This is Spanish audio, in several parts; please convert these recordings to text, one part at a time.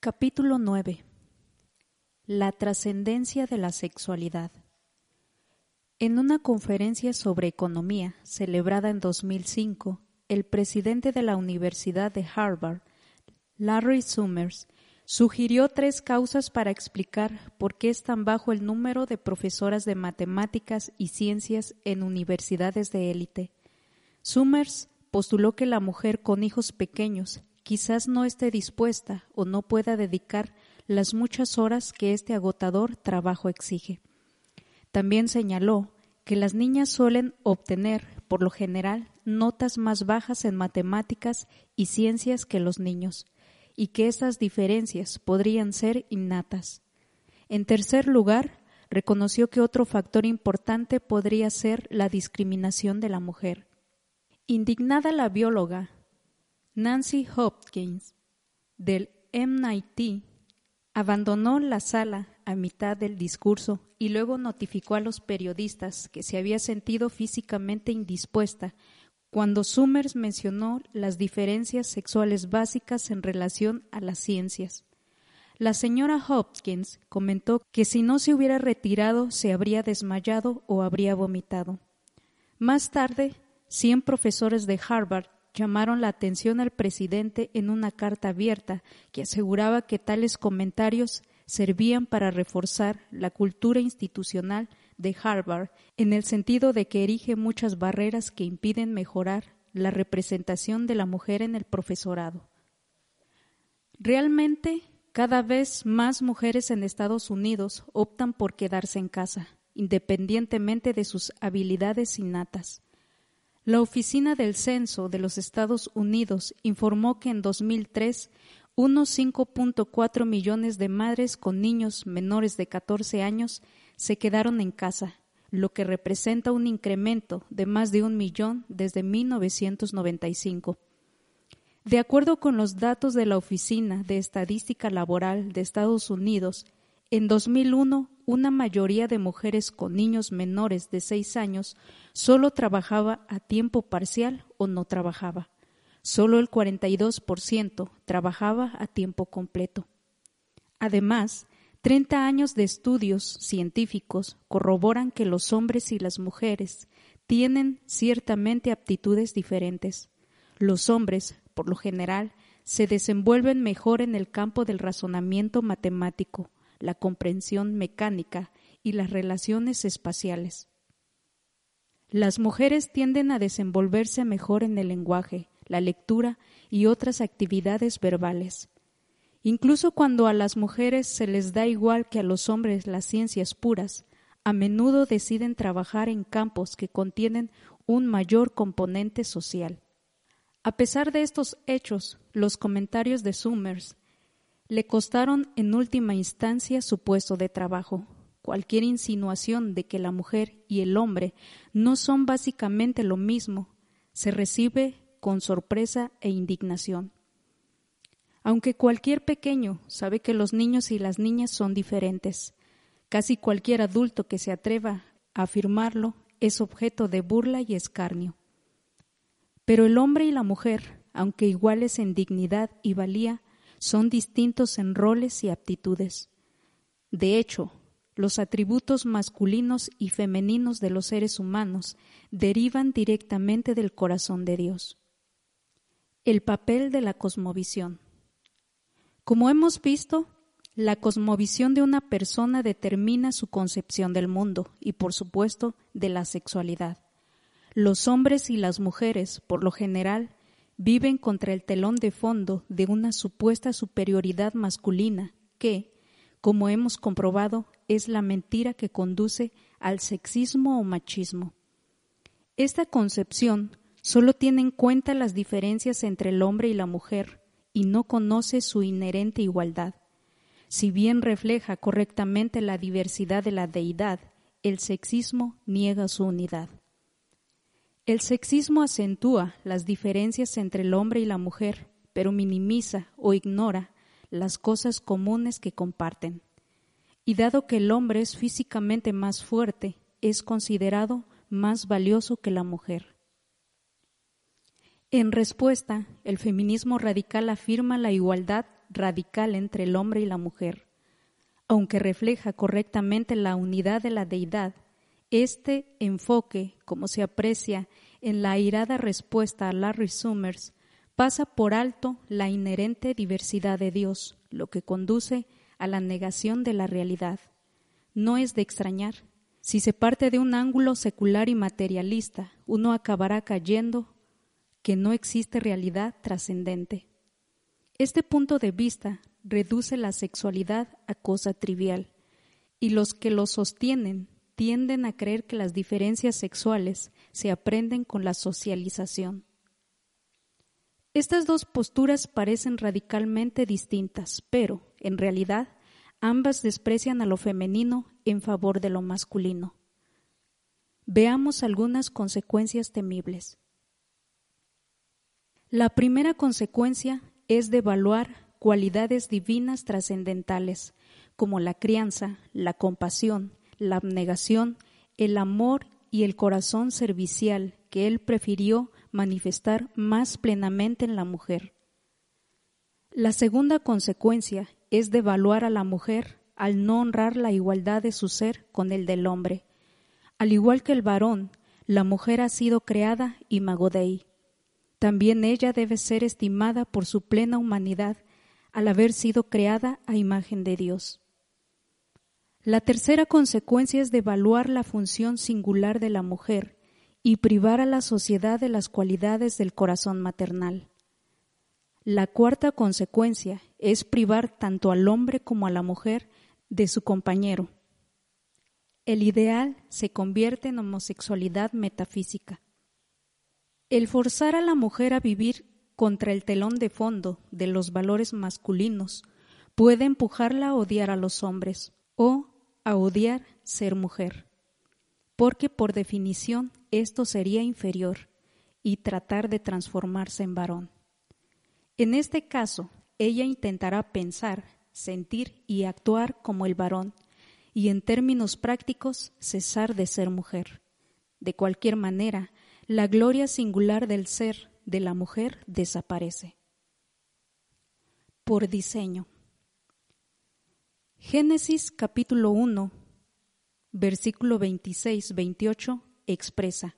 Capítulo 9 La trascendencia de la sexualidad En una conferencia sobre economía celebrada en 2005, el presidente de la Universidad de Harvard, Larry Summers, sugirió tres causas para explicar por qué es tan bajo el número de profesoras de matemáticas y ciencias en universidades de élite. Summers postuló que la mujer con hijos pequeños quizás no esté dispuesta o no pueda dedicar las muchas horas que este agotador trabajo exige. También señaló que las niñas suelen obtener, por lo general, notas más bajas en matemáticas y ciencias que los niños, y que estas diferencias podrían ser innatas. En tercer lugar, reconoció que otro factor importante podría ser la discriminación de la mujer. Indignada la bióloga Nancy Hopkins del MIT abandonó la sala a mitad del discurso y luego notificó a los periodistas que se había sentido físicamente indispuesta cuando Summers mencionó las diferencias sexuales básicas en relación a las ciencias. La señora Hopkins comentó que si no se hubiera retirado se habría desmayado o habría vomitado. Más tarde, cien profesores de Harvard llamaron la atención al presidente en una carta abierta que aseguraba que tales comentarios servían para reforzar la cultura institucional de Harvard en el sentido de que erige muchas barreras que impiden mejorar la representación de la mujer en el profesorado. Realmente, cada vez más mujeres en Estados Unidos optan por quedarse en casa, independientemente de sus habilidades innatas. La Oficina del Censo de los Estados Unidos informó que en 2003 unos 5.4 millones de madres con niños menores de 14 años se quedaron en casa, lo que representa un incremento de más de un millón desde 1995. De acuerdo con los datos de la Oficina de Estadística Laboral de Estados Unidos, en 2001, una mayoría de mujeres con niños menores de seis años solo trabajaba a tiempo parcial o no trabajaba. Solo el 42% trabajaba a tiempo completo. Además, 30 años de estudios científicos corroboran que los hombres y las mujeres tienen ciertamente aptitudes diferentes. Los hombres, por lo general, se desenvuelven mejor en el campo del razonamiento matemático, la comprensión mecánica y las relaciones espaciales. Las mujeres tienden a desenvolverse mejor en el lenguaje, la lectura y otras actividades verbales. Incluso cuando a las mujeres se les da igual que a los hombres las ciencias puras, a menudo deciden trabajar en campos que contienen un mayor componente social. A pesar de estos hechos, los comentarios de Summers le costaron en última instancia su puesto de trabajo. Cualquier insinuación de que la mujer y el hombre no son básicamente lo mismo se recibe con sorpresa e indignación. Aunque cualquier pequeño sabe que los niños y las niñas son diferentes, casi cualquier adulto que se atreva a afirmarlo es objeto de burla y escarnio. Pero el hombre y la mujer, aunque iguales en dignidad y valía, son distintos en roles y aptitudes. De hecho, los atributos masculinos y femeninos de los seres humanos derivan directamente del corazón de Dios. El papel de la cosmovisión. Como hemos visto, la cosmovisión de una persona determina su concepción del mundo y, por supuesto, de la sexualidad. Los hombres y las mujeres, por lo general, viven contra el telón de fondo de una supuesta superioridad masculina que, como hemos comprobado, es la mentira que conduce al sexismo o machismo. Esta concepción solo tiene en cuenta las diferencias entre el hombre y la mujer y no conoce su inherente igualdad. Si bien refleja correctamente la diversidad de la deidad, el sexismo niega su unidad. El sexismo acentúa las diferencias entre el hombre y la mujer, pero minimiza o ignora las cosas comunes que comparten. Y dado que el hombre es físicamente más fuerte, es considerado más valioso que la mujer. En respuesta, el feminismo radical afirma la igualdad radical entre el hombre y la mujer. Aunque refleja correctamente la unidad de la deidad, este enfoque, como se aprecia en la airada respuesta a Larry Summers, pasa por alto la inherente diversidad de Dios, lo que conduce a la negación de la realidad. No es de extrañar. Si se parte de un ángulo secular y materialista, uno acabará cayendo que no existe realidad trascendente. Este punto de vista reduce la sexualidad a cosa trivial, y los que lo sostienen tienden a creer que las diferencias sexuales se aprenden con la socialización. Estas dos posturas parecen radicalmente distintas, pero, en realidad, ambas desprecian a lo femenino en favor de lo masculino. Veamos algunas consecuencias temibles. La primera consecuencia es devaluar cualidades divinas trascendentales, como la crianza, la compasión, la abnegación, el amor y el corazón servicial que él prefirió manifestar más plenamente en la mujer. La segunda consecuencia es devaluar a la mujer al no honrar la igualdad de su ser con el del hombre. Al igual que el varón, la mujer ha sido creada imago Dei. También ella debe ser estimada por su plena humanidad al haber sido creada a imagen de Dios. La tercera consecuencia es devaluar la función singular de la mujer y privar a la sociedad de las cualidades del corazón maternal. La cuarta consecuencia es privar tanto al hombre como a la mujer de su compañero. El ideal se convierte en homosexualidad metafísica. El forzar a la mujer a vivir contra el telón de fondo de los valores masculinos puede empujarla a odiar a los hombres o a odiar ser mujer, porque por definición esto sería inferior y tratar de transformarse en varón. En este caso, ella intentará pensar, sentir y actuar como el varón, y en términos prácticos cesar de ser mujer. De cualquier manera, la gloria singular del ser de la mujer desaparece. Por diseño. Génesis capítulo 1, versículo 26-28 expresa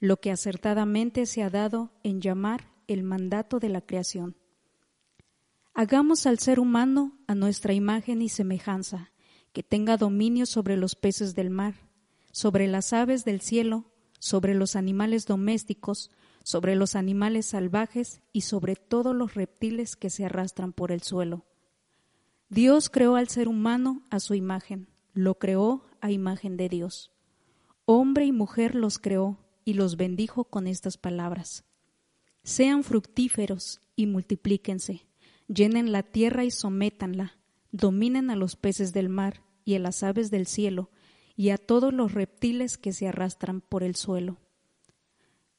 lo que acertadamente se ha dado en llamar el mandato de la creación. Hagamos al ser humano a nuestra imagen y semejanza, que tenga dominio sobre los peces del mar, sobre las aves del cielo, sobre los animales domésticos, sobre los animales salvajes y sobre todos los reptiles que se arrastran por el suelo. Dios creó al ser humano a su imagen, lo creó a imagen de Dios. Hombre y mujer los creó y los bendijo con estas palabras. Sean fructíferos y multiplíquense, llenen la tierra y sométanla, dominen a los peces del mar y a las aves del cielo y a todos los reptiles que se arrastran por el suelo.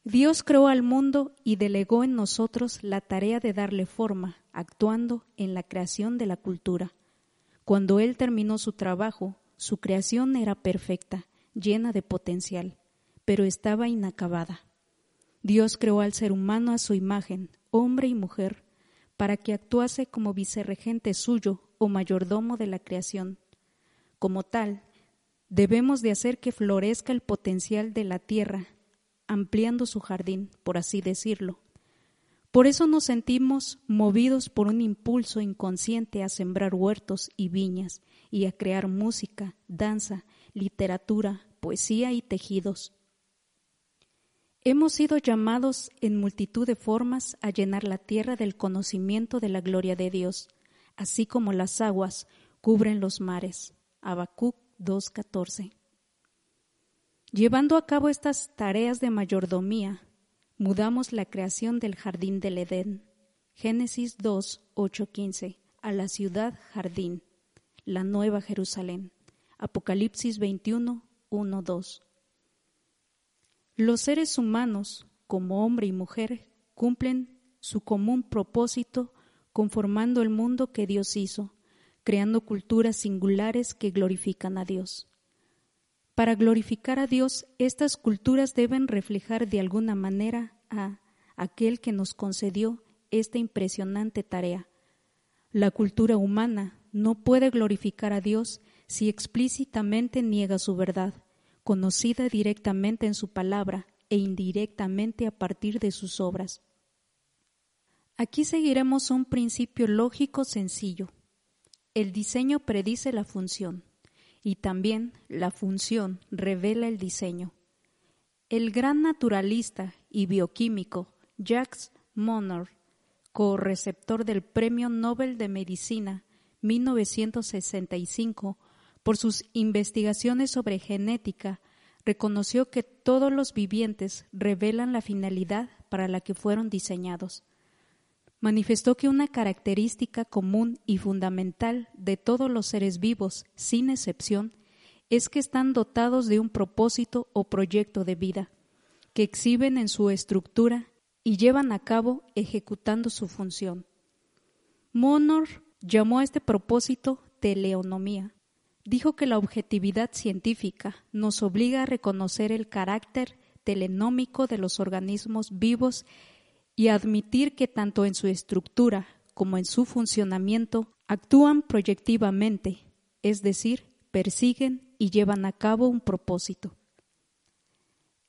Dios creó al mundo y delegó en nosotros la tarea de darle forma, actuando en la creación de la cultura. Cuando Él terminó su trabajo, su creación era perfecta, llena de potencial, pero estaba inacabada. Dios creó al ser humano a su imagen, hombre y mujer, para que actuase como vicerregente suyo o mayordomo de la creación. Como tal, debemos de hacer que florezca el potencial de la tierra ampliando su jardín, por así decirlo. Por eso nos sentimos movidos por un impulso inconsciente a sembrar huertos y viñas y a crear música, danza, literatura, poesía y tejidos. Hemos sido llamados en multitud de formas a llenar la tierra del conocimiento de la gloria de Dios, así como las aguas cubren los mares. Habacuc 2.14. Llevando a cabo estas tareas de mayordomía, mudamos la creación del jardín del Edén, Génesis 2, 8, 15, a la ciudad jardín, la nueva Jerusalén, Apocalipsis 21, 1, 2. Los seres humanos, como hombre y mujer, cumplen su común propósito conformando el mundo que Dios hizo, creando culturas singulares que glorifican a Dios. Para glorificar a Dios, estas culturas deben reflejar de alguna manera a aquel que nos concedió esta impresionante tarea. La cultura humana no puede glorificar a Dios si explícitamente niega su verdad, conocida directamente en su palabra e indirectamente a partir de sus obras. Aquí seguiremos un principio lógico sencillo. El diseño predice la función y también la función revela el diseño. El gran naturalista y bioquímico Jacques Monod, co-receptor del Premio Nobel de Medicina 1965 por sus investigaciones sobre genética, reconoció que todos los vivientes revelan la finalidad para la que fueron diseñados. Manifestó que una característica común y fundamental de todos los seres vivos, sin excepción, es que están dotados de un propósito o proyecto de vida, que exhiben en su estructura y llevan a cabo ejecutando su función. Monor llamó a este propósito teleonomía. Dijo que la objetividad científica nos obliga a reconocer el carácter telenómico de los organismos vivos y admitir que tanto en su estructura como en su funcionamiento actúan proyectivamente, es decir, persiguen y llevan a cabo un propósito.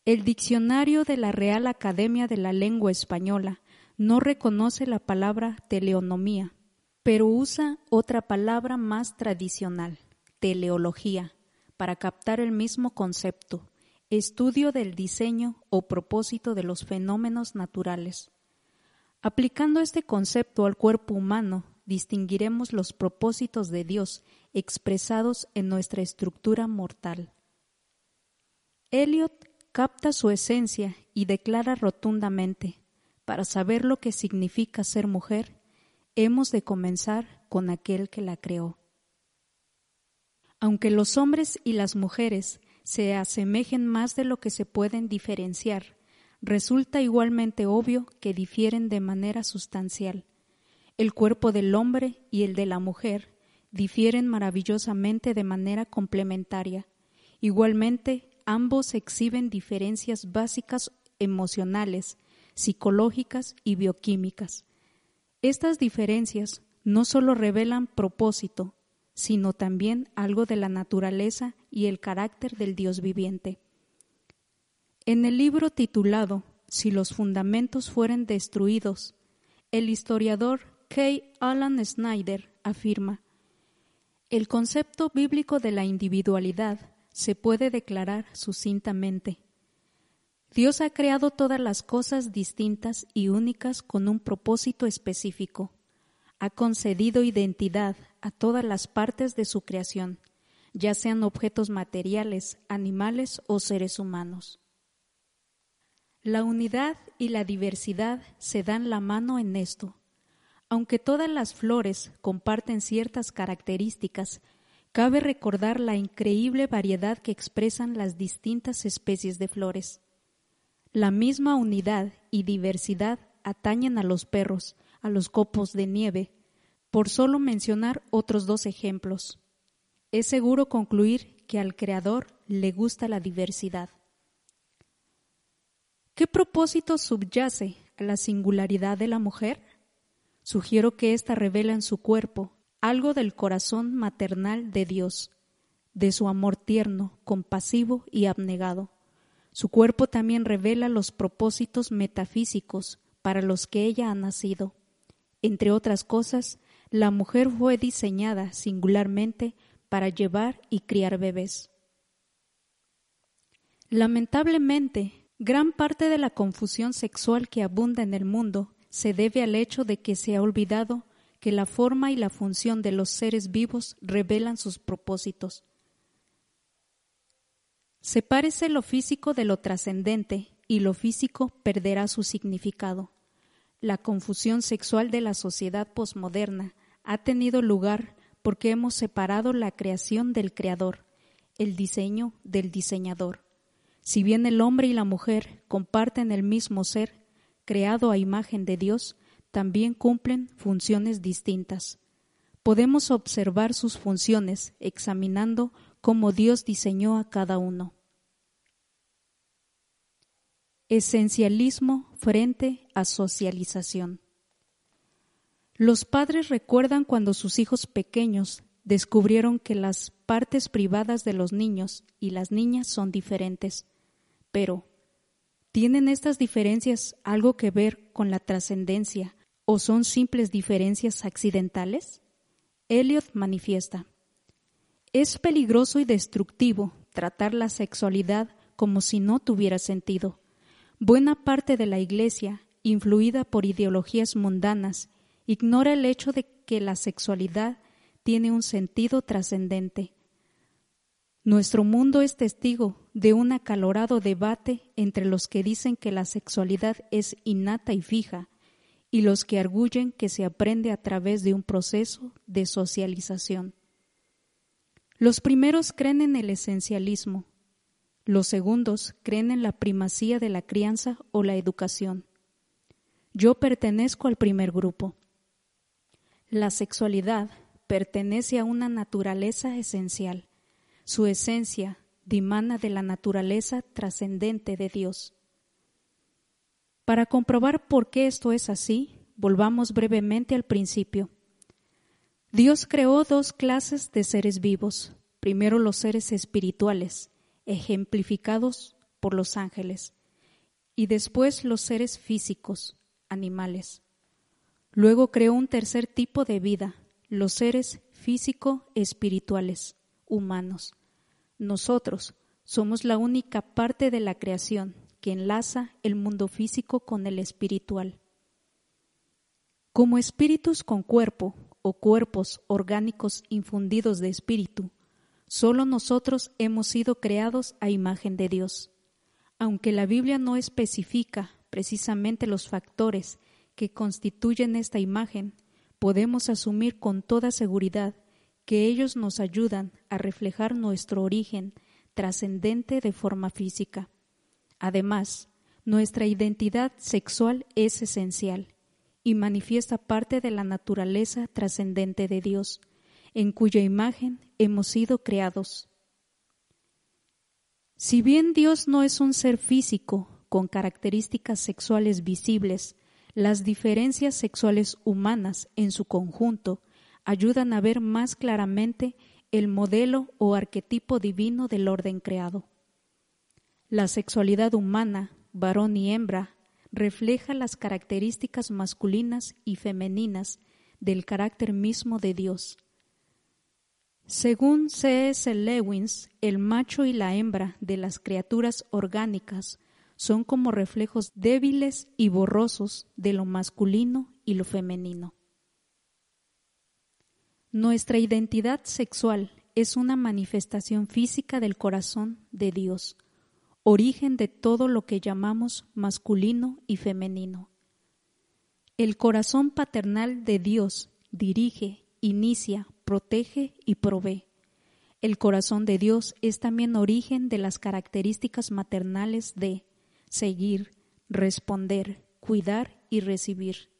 El diccionario de la Real Academia de la Lengua Española no reconoce la palabra teleonomía, pero usa otra palabra más tradicional, teleología, para captar el mismo concepto, estudio del diseño o propósito de los fenómenos naturales. Aplicando este concepto al cuerpo humano, distinguiremos los propósitos de Dios expresados en nuestra estructura mortal. Eliot capta su esencia y declara rotundamente, para saber lo que significa ser mujer, hemos de comenzar con aquel que la creó. Aunque los hombres y las mujeres se asemejen más de lo que se pueden diferenciar, resulta igualmente obvio que difieren de manera sustancial. El cuerpo del hombre y el de la mujer difieren maravillosamente de manera complementaria. Igualmente, ambos exhiben diferencias básicas emocionales, psicológicas y bioquímicas. Estas diferencias no solo revelan propósito, sino también algo de la naturaleza y el carácter del Dios viviente. En el libro titulado Si los fundamentos fueren destruidos, el historiador K. Alan Snyder afirma, el concepto bíblico de la individualidad se puede declarar sucintamente. Dios ha creado todas las cosas distintas y únicas con un propósito específico. Ha concedido identidad a todas las partes de su creación, ya sean objetos materiales, animales o seres humanos. La unidad y la diversidad se dan la mano en esto. Aunque todas las flores comparten ciertas características, cabe recordar la increíble variedad que expresan las distintas especies de flores. La misma unidad y diversidad atañen a los perros, a los copos de nieve, por solo mencionar otros dos ejemplos. Es seguro concluir que al Creador le gusta la diversidad. ¿Qué propósito subyace a la singularidad de la mujer? Sugiero que ésta revela en su cuerpo algo del corazón maternal de Dios, de su amor tierno, compasivo y abnegado. Su cuerpo también revela los propósitos metafísicos para los que ella ha nacido. Entre otras cosas, la mujer fue diseñada singularmente para llevar y criar bebés. Lamentablemente, gran parte de la confusión sexual que abunda en el mundo se debe al hecho de que se ha olvidado que la forma y la función de los seres vivos revelan sus propósitos. Sepárese lo físico de lo trascendente y lo físico perderá su significado. La confusión sexual de la sociedad posmoderna ha tenido lugar porque hemos separado la creación del creador, el diseño del diseñador. Si bien el hombre y la mujer comparten el mismo ser, creado a imagen de Dios, también cumplen funciones distintas. Podemos observar sus funciones examinando cómo Dios diseñó a cada uno. Esencialismo frente a socialización. Los padres recuerdan cuando sus hijos pequeños descubrieron que las partes privadas de los niños y las niñas son diferentes. Pero, ¿tienen estas diferencias algo que ver con la trascendencia o son simples diferencias accidentales? Elliot manifiesta. Es peligroso y destructivo tratar la sexualidad como si no tuviera sentido. Buena parte de la Iglesia, influida por ideologías mundanas, ignora el hecho de que la sexualidad tiene un sentido trascendente. Nuestro mundo es testigo de un acalorado debate entre los que dicen que la sexualidad es innata y fija y los que arguyen que se aprende a través de un proceso de socialización. Los primeros creen en el esencialismo, los segundos creen en la primacía de la crianza o la educación. Yo pertenezco al primer grupo. La sexualidad pertenece a una naturaleza esencial. Su esencia dimana de la naturaleza trascendente de Dios. Para comprobar por qué esto es así, volvamos brevemente al principio. Dios creó dos clases de seres vivos. Primero los seres espirituales, ejemplificados por los ángeles, y después los seres físicos, animales. Luego creó un tercer tipo de vida, los seres físico-espirituales, humanos. Nosotros somos la única parte de la creación que enlaza el mundo físico con el espiritual. Como espíritus con cuerpo o cuerpos orgánicos infundidos de espíritu, solo nosotros hemos sido creados a imagen de Dios. Aunque la Biblia no especifica precisamente los factores que constituyen esta imagen, podemos asumir con toda seguridad que ellos nos ayudan a reflejar nuestro origen trascendente de forma física. Además, nuestra identidad sexual es esencial y manifiesta parte de la naturaleza trascendente de Dios, en cuya imagen hemos sido creados. Si bien Dios no es un ser físico con características sexuales visibles, las diferencias sexuales humanas en su conjunto ayudan a ver más claramente el modelo o arquetipo divino del orden creado. La sexualidad humana, varón y hembra, refleja las características masculinas y femeninas del carácter mismo de Dios. Según C.S. Lewins, el macho y la hembra de las criaturas orgánicas son como reflejos débiles y borrosos de lo masculino y lo femenino. Nuestra identidad sexual es una manifestación física del corazón de Dios, origen de todo lo que llamamos masculino y femenino. El corazón paternal de Dios dirige, inicia, protege y provee. El corazón de Dios es también origen de las características maternales de seguir, responder, cuidar y recibir.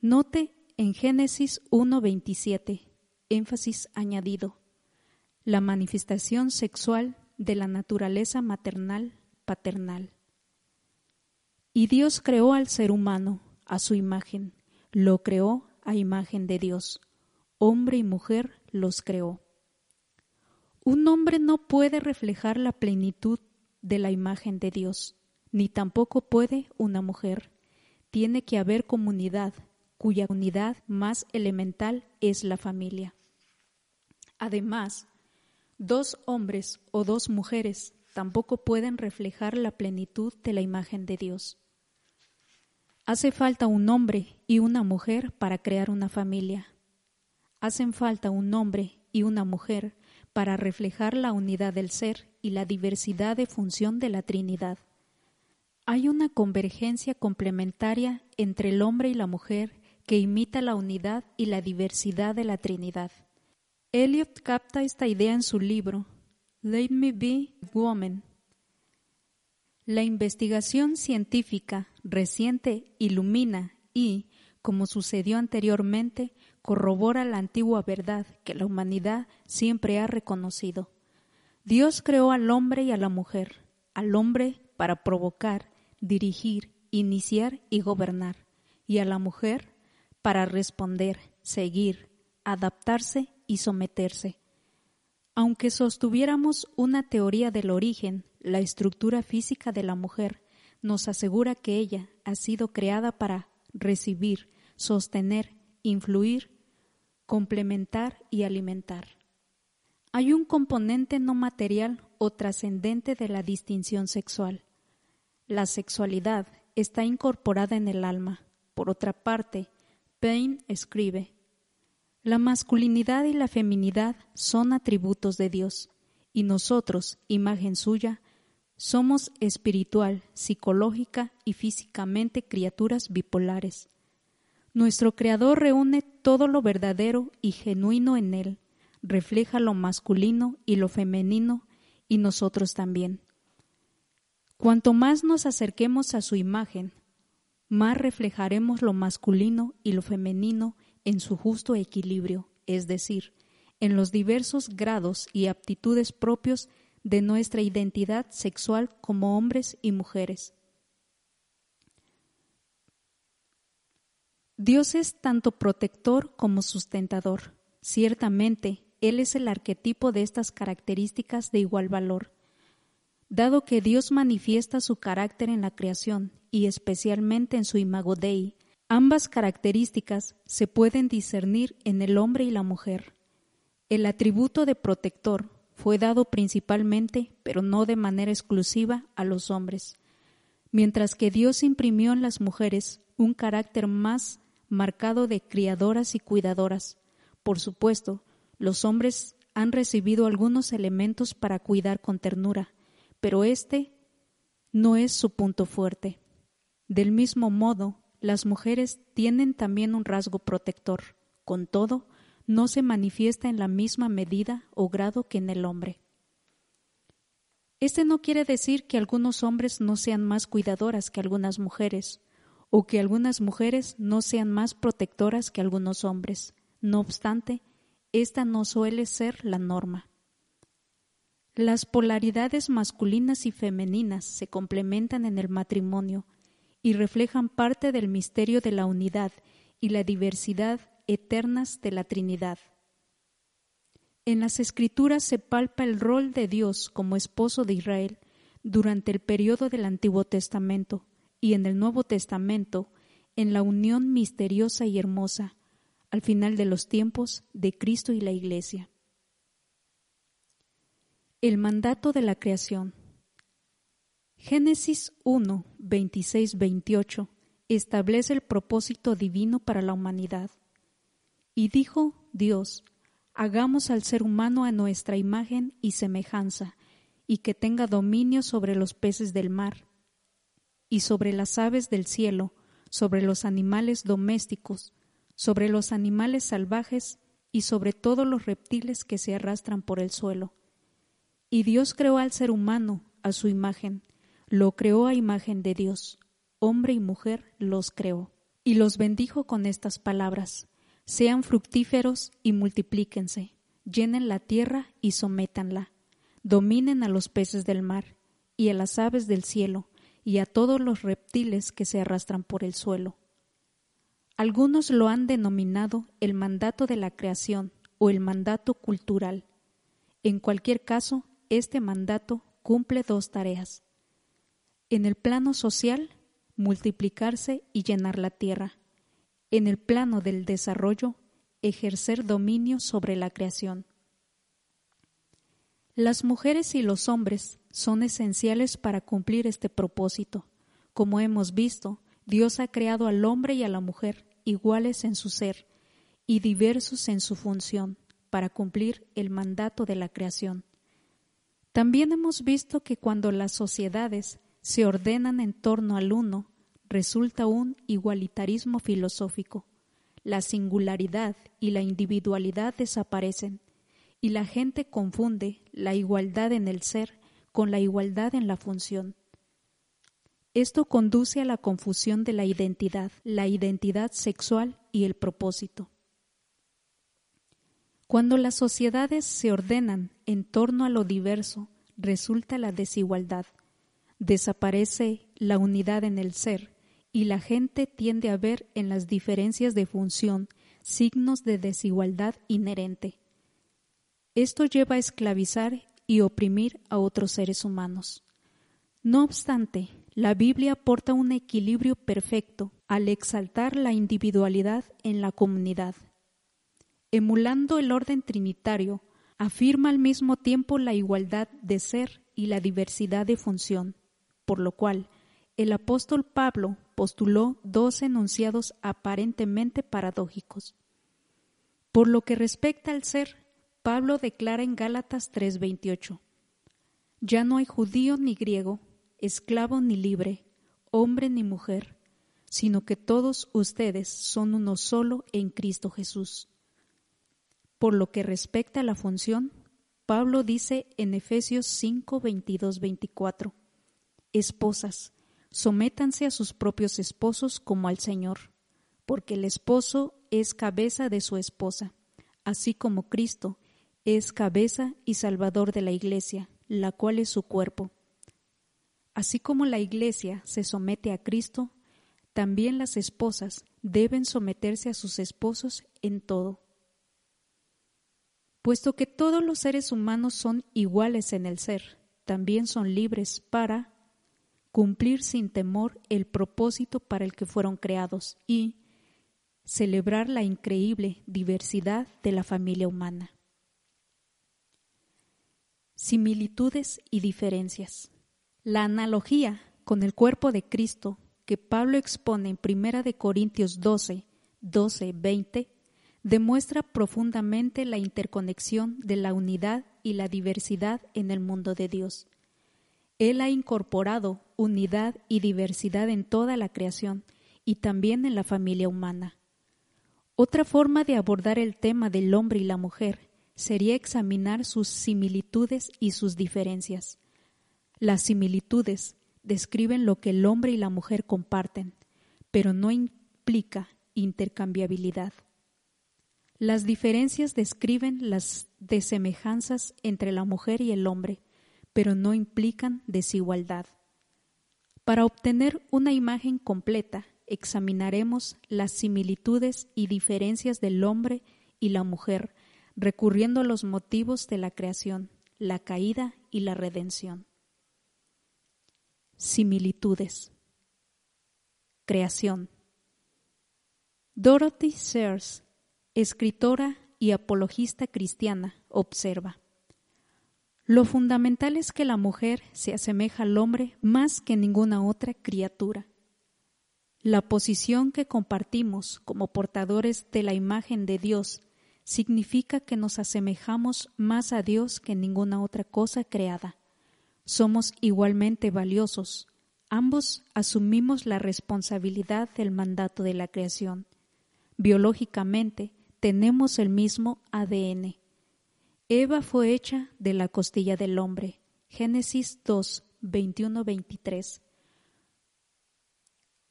Note en Génesis 1.27, énfasis añadido, la manifestación sexual de la naturaleza maternal paternal. Y Dios creó al ser humano a su imagen, lo creó a imagen de Dios, hombre y mujer los creó. Un hombre no puede reflejar la plenitud de la imagen de Dios ni tampoco puede una mujer. Tiene que haber comunidad, cuya unidad más elemental es la familia. Además, dos hombres o dos mujeres tampoco pueden reflejar la plenitud de la imagen de Dios. Hace falta un hombre y una mujer para crear una familia. Hacen falta un hombre y una mujer para reflejar la unidad del ser y la diversidad de función de la Trinidad. Hay una convergencia complementaria entre el hombre y la mujer que imita la unidad y la diversidad de la Trinidad. Eliot capta esta idea en su libro Let Me Be Woman. La investigación científica reciente ilumina y, como sucedió anteriormente, corrobora la antigua verdad que la humanidad siempre ha reconocido. Dios creó al hombre y a la mujer, al hombre para provocar dirigir, iniciar y gobernar, y a la mujer para responder, seguir, adaptarse y someterse. Aunque sostuviéramos una teoría del origen, la estructura física de la mujer nos asegura que ella ha sido creada para recibir, sostener, influir, complementar y alimentar. Hay un componente no material o trascendente de la distinción sexual. La sexualidad está incorporada en el alma. Por otra parte, Payne escribe, La masculinidad y la feminidad son atributos de Dios, y nosotros, imagen suya, somos espiritual, psicológica y físicamente criaturas bipolares. Nuestro Creador reúne todo lo verdadero y genuino en Él, refleja lo masculino y lo femenino, y nosotros también. Cuanto más nos acerquemos a su imagen, más reflejaremos lo masculino y lo femenino en su justo equilibrio, es decir, en los diversos grados y aptitudes propios de nuestra identidad sexual como hombres y mujeres. Dios es tanto protector como sustentador. Ciertamente, Él es el arquetipo de estas características de igual valor. Dado que Dios manifiesta su carácter en la creación y especialmente en su imago Dei, ambas características se pueden discernir en el hombre y la mujer. El atributo de protector fue dado principalmente, pero no de manera exclusiva, a los hombres, mientras que Dios imprimió en las mujeres un carácter más marcado de criadoras y cuidadoras. Por supuesto, los hombres han recibido algunos elementos para cuidar con ternura, pero este no es su punto fuerte. Del mismo modo, las mujeres tienen también un rasgo protector. Con todo, no se manifiesta en la misma medida o grado que en el hombre. Este no quiere decir que algunos hombres no sean más cuidadoras que algunas mujeres, o que algunas mujeres no sean más protectoras que algunos hombres. No obstante, esta no suele ser la norma. Las polaridades masculinas y femeninas se complementan en el matrimonio y reflejan parte del misterio de la unidad y la diversidad eternas de la Trinidad. En las Escrituras se palpa el rol de Dios como esposo de Israel durante el periodo del Antiguo Testamento y en el Nuevo Testamento en la unión misteriosa y hermosa al final de los tiempos de Cristo y la Iglesia. El mandato de la creación. Génesis 1, 26, 28 establece el propósito divino para la humanidad. Y dijo Dios, hagamos al ser humano a nuestra imagen y semejanza, y que tenga dominio sobre los peces del mar, y sobre las aves del cielo, sobre los animales domésticos, sobre los animales salvajes, y sobre todos los reptiles que se arrastran por el suelo y Dios creó al ser humano a su imagen, lo creó a imagen de Dios, hombre y mujer los creó, y los bendijo con estas palabras, sean fructíferos y multiplíquense, llenen la tierra y sométanla, dominen a los peces del mar, y a las aves del cielo, y a todos los reptiles que se arrastran por el suelo. Algunos lo han denominado el mandato de la creación o el mandato cultural. En cualquier caso, este mandato cumple dos tareas. En el plano social, multiplicarse y llenar la tierra. En el plano del desarrollo, ejercer dominio sobre la creación. Las mujeres y los hombres son esenciales para cumplir este propósito. Como hemos visto, Dios ha creado al hombre y a la mujer iguales en su ser y diversos en su función para cumplir el mandato de la creación. También hemos visto que cuando las sociedades se ordenan en torno al uno, resulta un igualitarismo filosófico. La singularidad y la individualidad desaparecen y la gente confunde la igualdad en el ser con la igualdad en la función. Esto conduce a la confusión de la identidad, la identidad sexual y el propósito. Cuando las sociedades se ordenan en torno a lo diverso, resulta la desigualdad. desaparece la unidad en el ser y la gente tiende a ver en las diferencias de función signos de desigualdad inherente. Esto lleva a esclavizar y oprimir a otros seres humanos. No obstante, la Biblia aporta un equilibrio perfecto al exaltar la individualidad en la comunidad. Emulando el orden trinitario, afirma al mismo tiempo la igualdad de ser y la diversidad de función, por lo cual el apóstol Pablo postuló dos enunciados aparentemente paradójicos. Por lo que respecta al ser, Pablo declara en Gálatas 3:28, Ya no hay judío ni griego, esclavo ni libre, hombre ni mujer, sino que todos ustedes son uno solo en Cristo Jesús. Por lo que respecta a la función, Pablo dice en Efesios 5, 22, 24, Esposas, sométanse a sus propios esposos como al Señor, porque el esposo es cabeza de su esposa, así como Cristo es cabeza y salvador de la Iglesia, la cual es su cuerpo. Así como la Iglesia se somete a Cristo, también las esposas deben someterse a sus esposos en todo. Puesto que todos los seres humanos son iguales en el ser, también son libres para cumplir sin temor el propósito para el que fueron creados y celebrar la increíble diversidad de la familia humana. Similitudes y diferencias. La analogía con el cuerpo de Cristo que Pablo expone en Primera de Corintios 12, 12, 20 demuestra profundamente la interconexión de la unidad y la diversidad en el mundo de Dios. Él ha incorporado unidad y diversidad en toda la creación y también en la familia humana. Otra forma de abordar el tema del hombre y la mujer sería examinar sus similitudes y sus diferencias. Las similitudes describen lo que el hombre y la mujer comparten, pero no implica intercambiabilidad. Las diferencias describen las desemejanzas entre la mujer y el hombre, pero no implican desigualdad. Para obtener una imagen completa, examinaremos las similitudes y diferencias del hombre y la mujer recurriendo a los motivos de la creación, la caída y la redención. Similitudes. Creación. Dorothy Sears, escritora y apologista cristiana, observa. Lo fundamental es que la mujer se asemeja al hombre más que ninguna otra criatura. La posición que compartimos como portadores de la imagen de Dios significa que nos asemejamos más a Dios que ninguna otra cosa creada. Somos igualmente valiosos. Ambos asumimos la responsabilidad del mandato de la creación. Biológicamente tenemos el mismo ADN. Eva fue hecha de la costilla del hombre. Génesis 2, 21-23.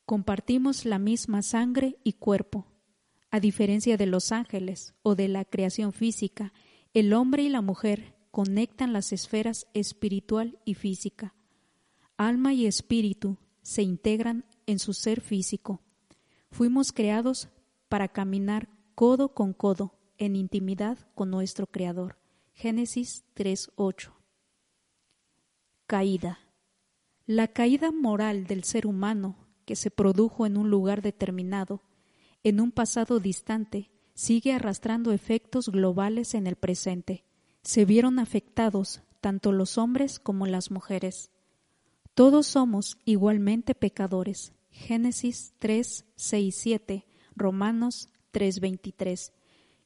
Compartimos la misma sangre y cuerpo, a diferencia de los ángeles o de la creación física, el hombre y la mujer conectan las esferas espiritual y física. Alma y espíritu se integran en su ser físico. Fuimos creados para caminar codo con codo en intimidad con nuestro Creador. Génesis 3.8. Caída. La caída moral del ser humano que se produjo en un lugar determinado en un pasado distante, sigue arrastrando efectos globales en el presente. Se vieron afectados tanto los hombres como las mujeres. Todos somos igualmente pecadores. Génesis 3, 6, 7, Romanos 3, 23,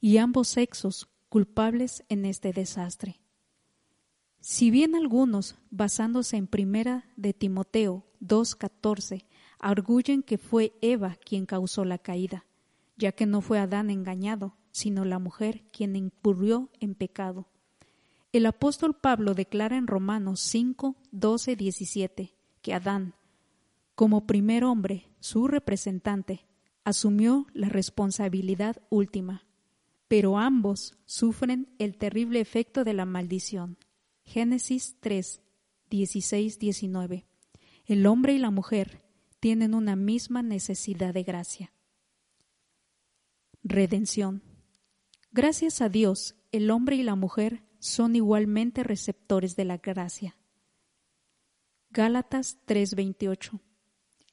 y ambos sexos culpables en este desastre. Si bien algunos, basándose en primera de Timoteo 2.14, arguyen que fue Eva quien causó la caída, ya que no fue Adán engañado, sino la mujer quien incurrió en pecado. El apóstol Pablo declara en Romanos 5, 12, 17 que Adán, como primer hombre, su representante, asumió la responsabilidad última, pero ambos sufren el terrible efecto de la maldición. Génesis 3, 16, 19 el hombre y la mujer tienen una misma necesidad de gracia. Redención. Gracias a Dios, el hombre y la mujer son igualmente receptores de la gracia. Gálatas 3:28.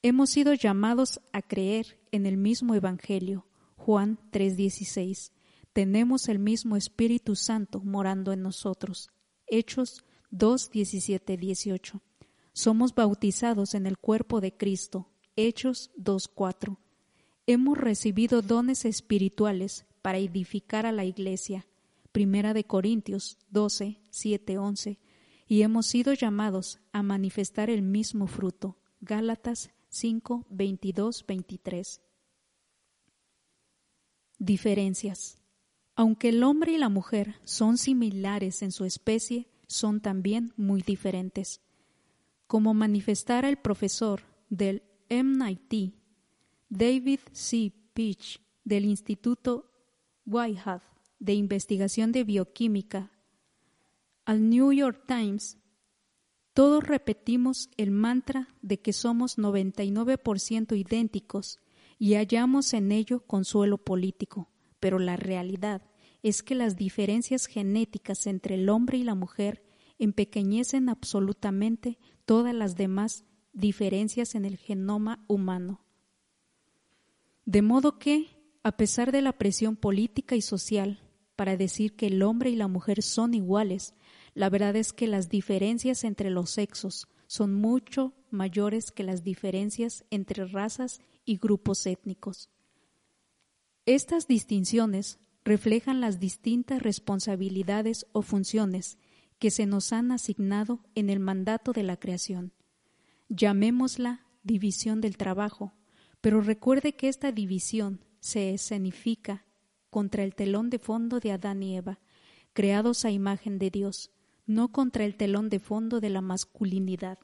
Hemos sido llamados a creer en el mismo Evangelio. Juan 3:16. Tenemos el mismo Espíritu Santo morando en nosotros. Hechos 2:17, 18. Somos bautizados en el cuerpo de Cristo. Hechos 2:4. Hemos recibido dones espirituales para edificar a la iglesia. Primera de Corintios 12, 7, 11. Y hemos sido llamados a manifestar el mismo fruto. Gálatas 5, 22, 23. Diferencias. Aunque el hombre y la mujer son similares en su especie, son también muy diferentes. Como manifestara el profesor del MIT, David C. Peach, del Instituto Whitehead de Investigación de Bioquímica, al New York Times, todos repetimos el mantra de que somos 99% idénticos y hallamos en ello consuelo político, pero la realidad es que las diferencias genéticas entre el hombre y la mujer empequeñecen absolutamente todas las demás diferencias en el genoma humano. De modo que, a pesar de la presión política y social para decir que el hombre y la mujer son iguales, la verdad es que las diferencias entre los sexos son mucho mayores que las diferencias entre razas y grupos étnicos. Estas distinciones reflejan las distintas responsabilidades o funciones que se nos han asignado en el mandato de la creación. Llamémosla división del trabajo, pero recuerde que esta división se escenifica contra el telón de fondo de Adán y Eva, creados a imagen de Dios, no contra el telón de fondo de la masculinidad.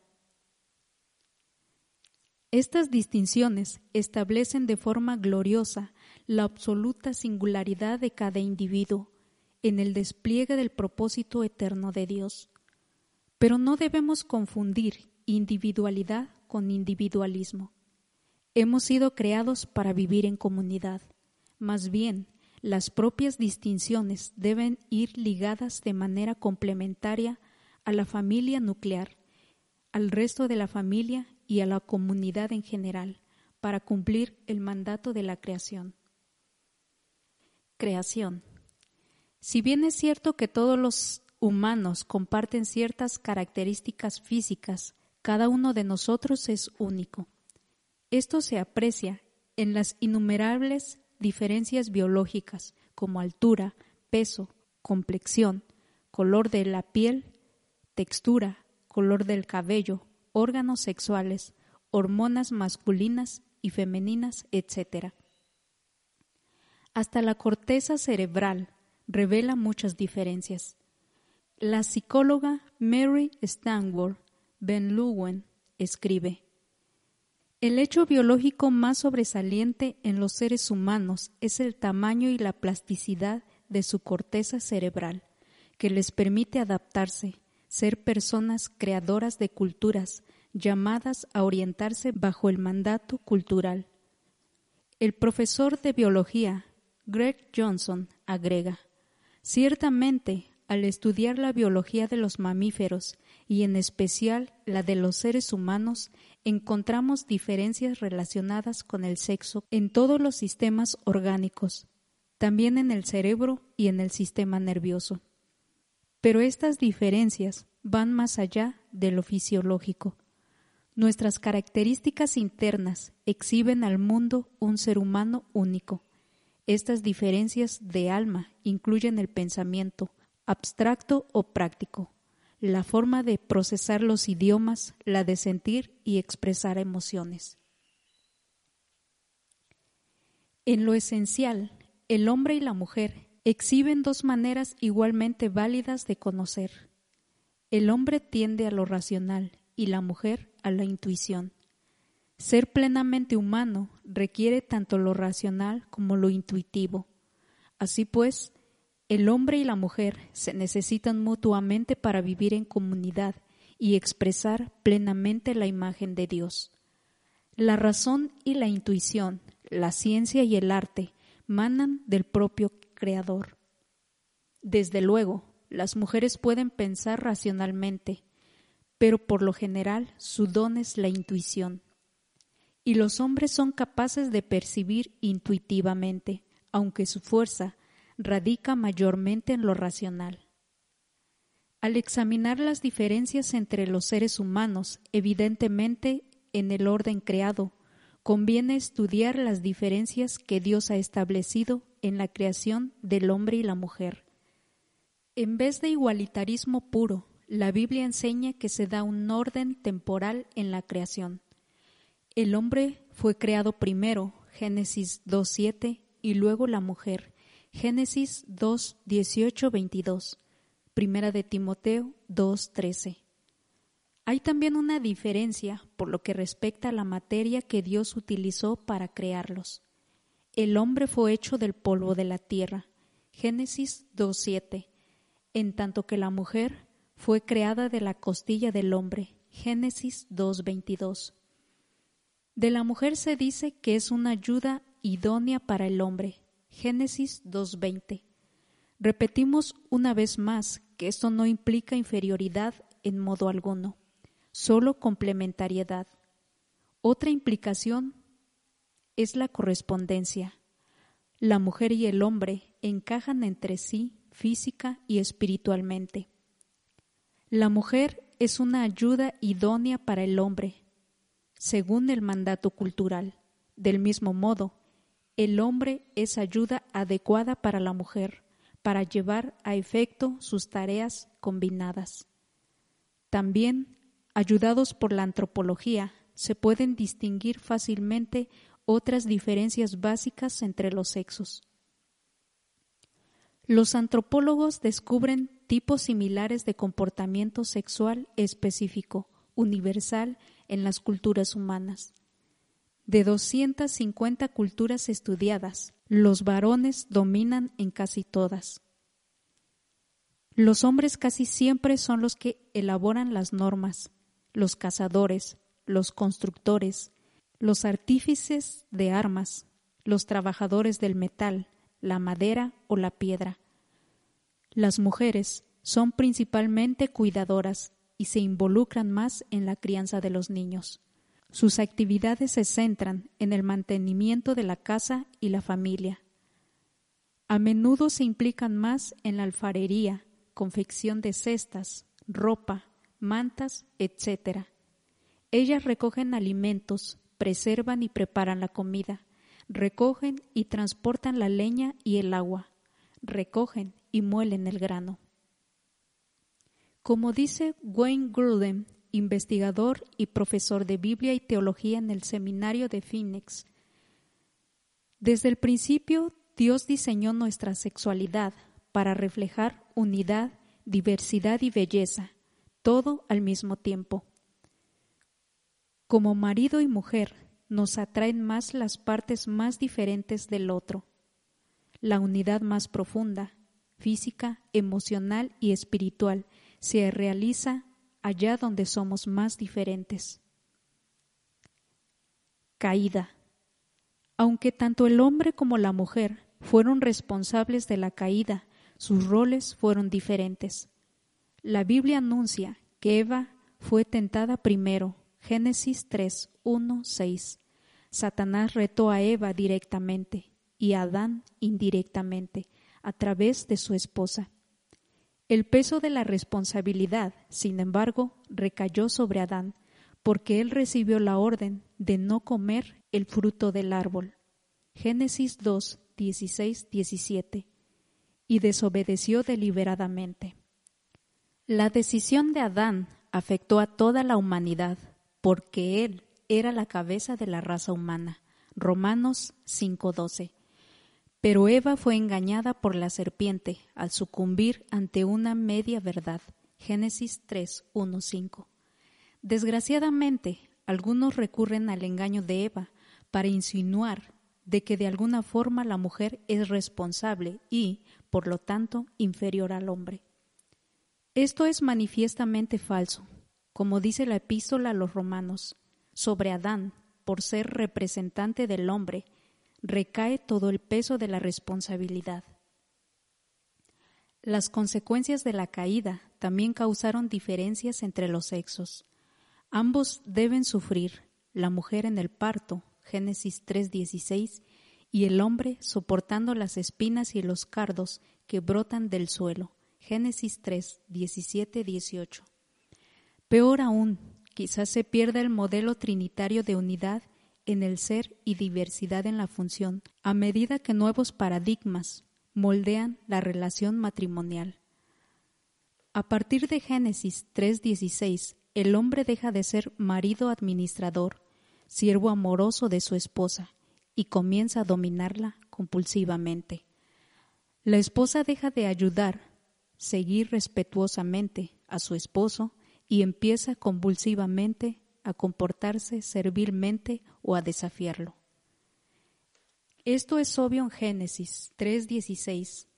Estas distinciones establecen de forma gloriosa la absoluta singularidad de cada individuo en el despliegue del propósito eterno de Dios. Pero no debemos confundir individualidad con individualismo. Hemos sido creados para vivir en comunidad. Más bien, las propias distinciones deben ir ligadas de manera complementaria a la familia nuclear, al resto de la familia y a la comunidad en general, para cumplir el mandato de la creación. Creación. Si bien es cierto que todos los humanos comparten ciertas características físicas, cada uno de nosotros es único. Esto se aprecia en las innumerables diferencias biológicas como altura, peso, complexión, color de la piel, textura, color del cabello, órganos sexuales, hormonas masculinas y femeninas, etc. Hasta la corteza cerebral revela muchas diferencias. La psicóloga Mary Stanworth Ben Lewin escribe El hecho biológico más sobresaliente en los seres humanos es el tamaño y la plasticidad de su corteza cerebral, que les permite adaptarse, ser personas creadoras de culturas, llamadas a orientarse bajo el mandato cultural. El profesor de biología Greg Johnson agrega, ciertamente, al estudiar la biología de los mamíferos y en especial la de los seres humanos, encontramos diferencias relacionadas con el sexo en todos los sistemas orgánicos, también en el cerebro y en el sistema nervioso. Pero estas diferencias van más allá de lo fisiológico. Nuestras características internas exhiben al mundo un ser humano único estas diferencias de alma incluyen el pensamiento, abstracto o práctico, la forma de procesar los idiomas, la de sentir y expresar emociones. En lo esencial, el hombre y la mujer exhiben dos maneras igualmente válidas de conocer. El hombre tiende a lo racional y la mujer a la intuición. Ser plenamente humano requiere tanto lo racional como lo intuitivo. Así pues, el hombre y la mujer se necesitan mutuamente para vivir en comunidad y expresar plenamente la imagen de Dios. La razón y la intuición, la ciencia y el arte manan del propio Creador. Desde luego, las mujeres pueden pensar racionalmente, pero por lo general su don es la intuición. Y los hombres son capaces de percibir intuitivamente, aunque su fuerza radica mayormente en lo racional. Al examinar las diferencias entre los seres humanos, evidentemente en el orden creado, conviene estudiar las diferencias que Dios ha establecido en la creación del hombre y la mujer. En vez de igualitarismo puro, la Biblia enseña que se da un orden temporal en la creación. El hombre fue creado primero, Génesis 2.7, y luego la mujer, Génesis 2, 22, Primera de Timoteo 2, Hay también una diferencia por lo que respecta a la materia que Dios utilizó para crearlos. El hombre fue hecho del polvo de la tierra, Génesis 2.7, en tanto que la mujer fue creada de la costilla del hombre. Génesis 2.22. De la mujer se dice que es una ayuda idónea para el hombre. Génesis 2.20. Repetimos una vez más que esto no implica inferioridad en modo alguno, solo complementariedad. Otra implicación es la correspondencia. La mujer y el hombre encajan entre sí física y espiritualmente. La mujer es una ayuda idónea para el hombre, según el mandato cultural. Del mismo modo, el hombre es ayuda adecuada para la mujer, para llevar a efecto sus tareas combinadas. También, ayudados por la antropología, se pueden distinguir fácilmente otras diferencias básicas entre los sexos. Los antropólogos descubren tipos similares de comportamiento sexual específico, universal en las culturas humanas. De 250 culturas estudiadas, los varones dominan en casi todas. Los hombres casi siempre son los que elaboran las normas, los cazadores, los constructores, los artífices de armas, los trabajadores del metal, la madera o la piedra. Las mujeres son principalmente cuidadoras y se involucran más en la crianza de los niños. Sus actividades se centran en el mantenimiento de la casa y la familia. A menudo se implican más en la alfarería, confección de cestas, ropa, mantas, etc. Ellas recogen alimentos, preservan y preparan la comida, recogen y transportan la leña y el agua, recogen y muelen el grano. Como dice Wayne Grudem, investigador y profesor de Biblia y Teología en el Seminario de Phoenix, desde el principio Dios diseñó nuestra sexualidad para reflejar unidad, diversidad y belleza, todo al mismo tiempo. Como marido y mujer, nos atraen más las partes más diferentes del otro, la unidad más profunda, física, emocional y espiritual, se realiza allá donde somos más diferentes. Caída. Aunque tanto el hombre como la mujer fueron responsables de la caída, sus roles fueron diferentes. La Biblia anuncia que Eva fue tentada primero Génesis 3, 1, 6. Satanás retó a Eva directamente y a Adán indirectamente a través de su esposa. El peso de la responsabilidad, sin embargo, recayó sobre Adán, porque él recibió la orden de no comer el fruto del árbol. Génesis 2, 16, 17. Y desobedeció deliberadamente. La decisión de Adán afectó a toda la humanidad, porque Él era la cabeza de la raza humana. Romanos 5:12. Pero Eva fue engañada por la serpiente al sucumbir ante una media verdad. Génesis 3:1-5. Desgraciadamente, algunos recurren al engaño de Eva para insinuar de que de alguna forma la mujer es responsable y, por lo tanto, inferior al hombre. Esto es manifiestamente falso, como dice la epístola a los romanos, sobre Adán, por ser representante del hombre, recae todo el peso de la responsabilidad. Las consecuencias de la caída también causaron diferencias entre los sexos. Ambos deben sufrir, la mujer en el parto, Génesis 3:16, y el hombre soportando las espinas y los cardos que brotan del suelo, Génesis 3, 18. Peor aún, quizás se pierda el modelo trinitario de unidad en el ser y diversidad en la función, a medida que nuevos paradigmas moldean la relación matrimonial. A partir de Génesis 3:16, el hombre deja de ser marido administrador, siervo amoroso de su esposa, y comienza a dominarla compulsivamente. La esposa deja de ayudar, seguir respetuosamente a su esposo y empieza convulsivamente a comportarse servilmente o a desafiarlo. Esto es obvio en Génesis 3:16.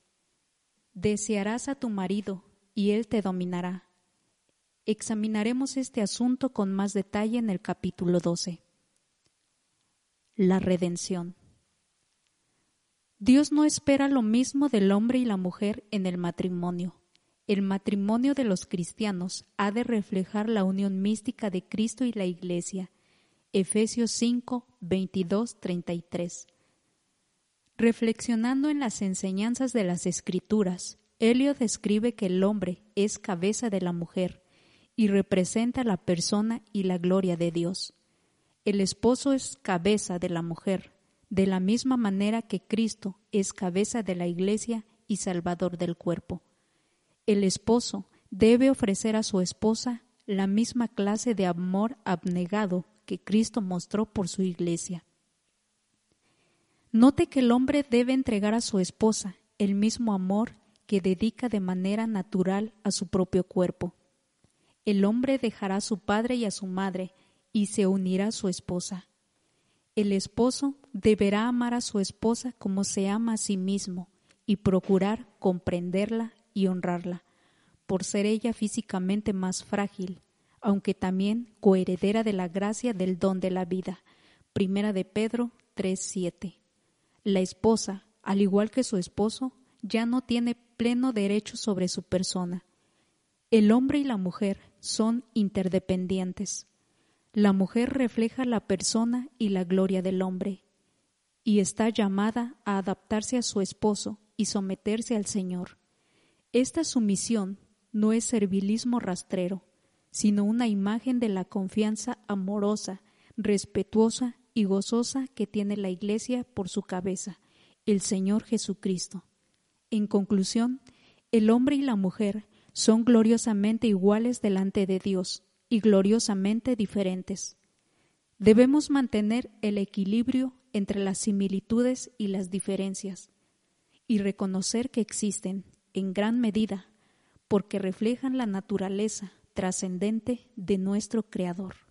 Desearás a tu marido y él te dominará. Examinaremos este asunto con más detalle en el capítulo 12. La redención. Dios no espera lo mismo del hombre y la mujer en el matrimonio. El matrimonio de los cristianos ha de reflejar la unión mística de Cristo y la Iglesia. Efesios 5, 22, 33. Reflexionando en las enseñanzas de las Escrituras, Helio describe que el hombre es cabeza de la mujer y representa la persona y la gloria de Dios. El esposo es cabeza de la mujer, de la misma manera que Cristo es cabeza de la Iglesia y Salvador del cuerpo. El esposo debe ofrecer a su esposa la misma clase de amor abnegado que Cristo mostró por su iglesia. Note que el hombre debe entregar a su esposa el mismo amor que dedica de manera natural a su propio cuerpo. El hombre dejará a su padre y a su madre y se unirá a su esposa. El esposo deberá amar a su esposa como se ama a sí mismo y procurar comprenderla y honrarla, por ser ella físicamente más frágil, aunque también coheredera de la gracia del don de la vida. Primera de Pedro 3:7. La esposa, al igual que su esposo, ya no tiene pleno derecho sobre su persona. El hombre y la mujer son interdependientes. La mujer refleja la persona y la gloria del hombre, y está llamada a adaptarse a su esposo y someterse al Señor. Esta sumisión no es servilismo rastrero, sino una imagen de la confianza amorosa, respetuosa y gozosa que tiene la Iglesia por su cabeza, el Señor Jesucristo. En conclusión, el hombre y la mujer son gloriosamente iguales delante de Dios y gloriosamente diferentes. Debemos mantener el equilibrio entre las similitudes y las diferencias y reconocer que existen en gran medida porque reflejan la naturaleza trascendente de nuestro Creador.